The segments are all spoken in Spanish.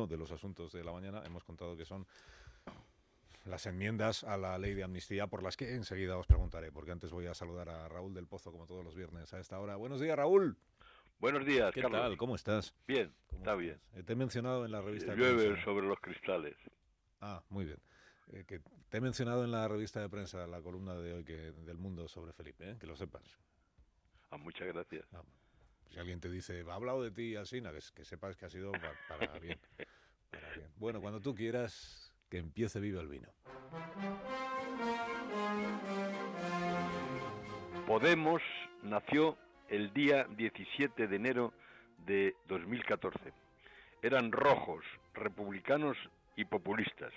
uno de los asuntos de la mañana. Hemos contado que son las enmiendas a la ley de amnistía por las que enseguida os preguntaré, porque antes voy a saludar a Raúl del Pozo como todos los viernes a esta hora. Buenos días, Raúl. Buenos días, ¿Qué Carlos. tal? ¿Cómo estás? Bien, ¿Cómo está bien. Eh, te he mencionado en la revista Llueve prensa. sobre los cristales. Ah, muy bien. Eh, que te he mencionado en la revista de prensa, la columna de hoy que, del mundo sobre Felipe, ¿eh? que lo sepas. Ah, muchas gracias. Ah, si alguien te dice, ha hablado de ti así, no, que, que sepas que ha sido pa- para, bien, para bien. Bueno, cuando tú quieras, que empiece vivo el vino. Podemos nació el día 17 de enero de 2014. Eran rojos, republicanos y populistas.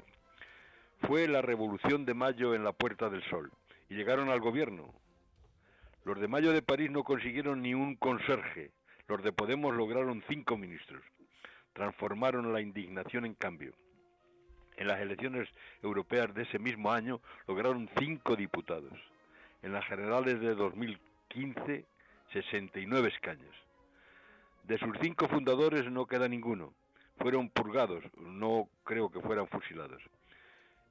Fue la revolución de mayo en la Puerta del Sol y llegaron al gobierno. Los de mayo de París no consiguieron ni un conserje. Los de Podemos lograron cinco ministros. Transformaron la indignación en cambio. En las elecciones europeas de ese mismo año lograron cinco diputados. En las generales de 2015, 69 escaños. De sus cinco fundadores no queda ninguno. Fueron purgados, no creo que fueran fusilados.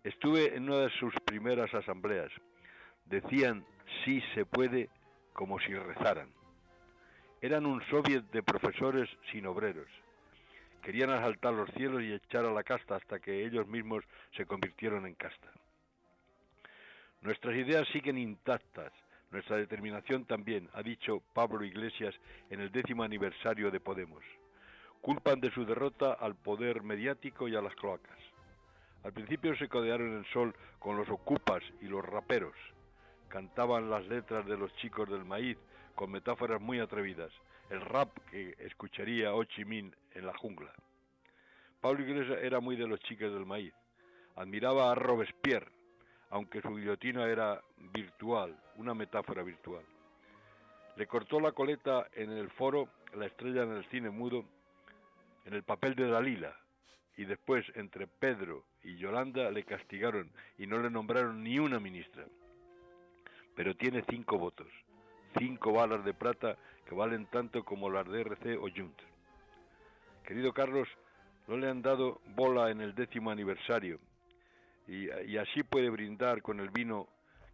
Estuve en una de sus primeras asambleas. Decían sí se puede como si rezaran. Eran un soviet de profesores sin obreros. Querían asaltar los cielos y echar a la casta hasta que ellos mismos se convirtieron en casta. Nuestras ideas siguen intactas, nuestra determinación también, ha dicho Pablo Iglesias en el décimo aniversario de Podemos. Culpan de su derrota al poder mediático y a las cloacas. Al principio se codearon el sol con los ocupas y los raperos. Cantaban las letras de los chicos del maíz con metáforas muy atrevidas, el rap que escucharía Ho Chi Minh en la jungla. Pablo Iglesias era muy de los chicos del maíz. Admiraba a Robespierre, aunque su guillotina era virtual, una metáfora virtual. Le cortó la coleta en el foro la estrella en el cine mudo en el papel de Dalila y después entre Pedro y Yolanda le castigaron y no le nombraron ni una ministra. Pero tiene cinco votos, cinco balas de plata que valen tanto como las de RC o Junt. Querido Carlos, no le han dado bola en el décimo aniversario y, y así puede brindar con el vino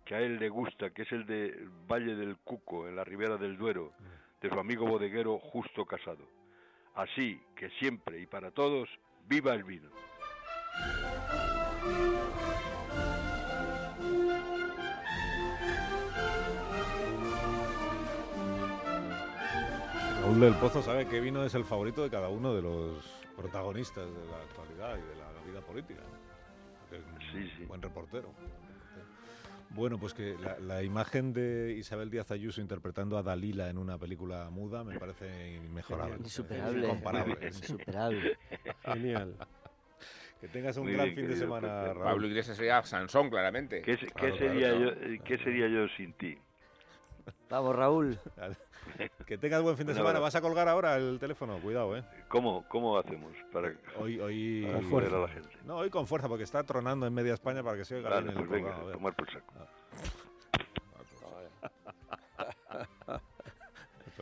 que a él le gusta, que es el de Valle del Cuco, en la ribera del Duero, de su amigo bodeguero Justo Casado. Así que siempre y para todos, viva el vino. Raúl del Pozo sabe qué vino es el favorito de cada uno de los protagonistas de la actualidad y de la vida política. Es un Sí, sí. buen reportero. Bueno, pues que la, la imagen de Isabel Díaz Ayuso interpretando a Dalila en una película muda me parece inmejorable. Insuperable. Incomparable. Insuperable. Genial. Que tengas un Muy gran bien, fin de semana. Raúl. Pablo Iglesias sería Sansón, claramente. ¿Qué, se- qué Claro, sería claro, yo, claro. ¿Qué sería yo sin ti? Vamos, Raúl. Que tengas buen fin de semana. Vas a colgar ahora el teléfono, cuidado, ¿eh? ¿Cómo, cómo hacemos para Hoy, hoy, para fuerza. a la gente? No, hoy con fuerza, porque está tronando en media España para que se oiga Vale, bien el pues venga, a tomar por saco.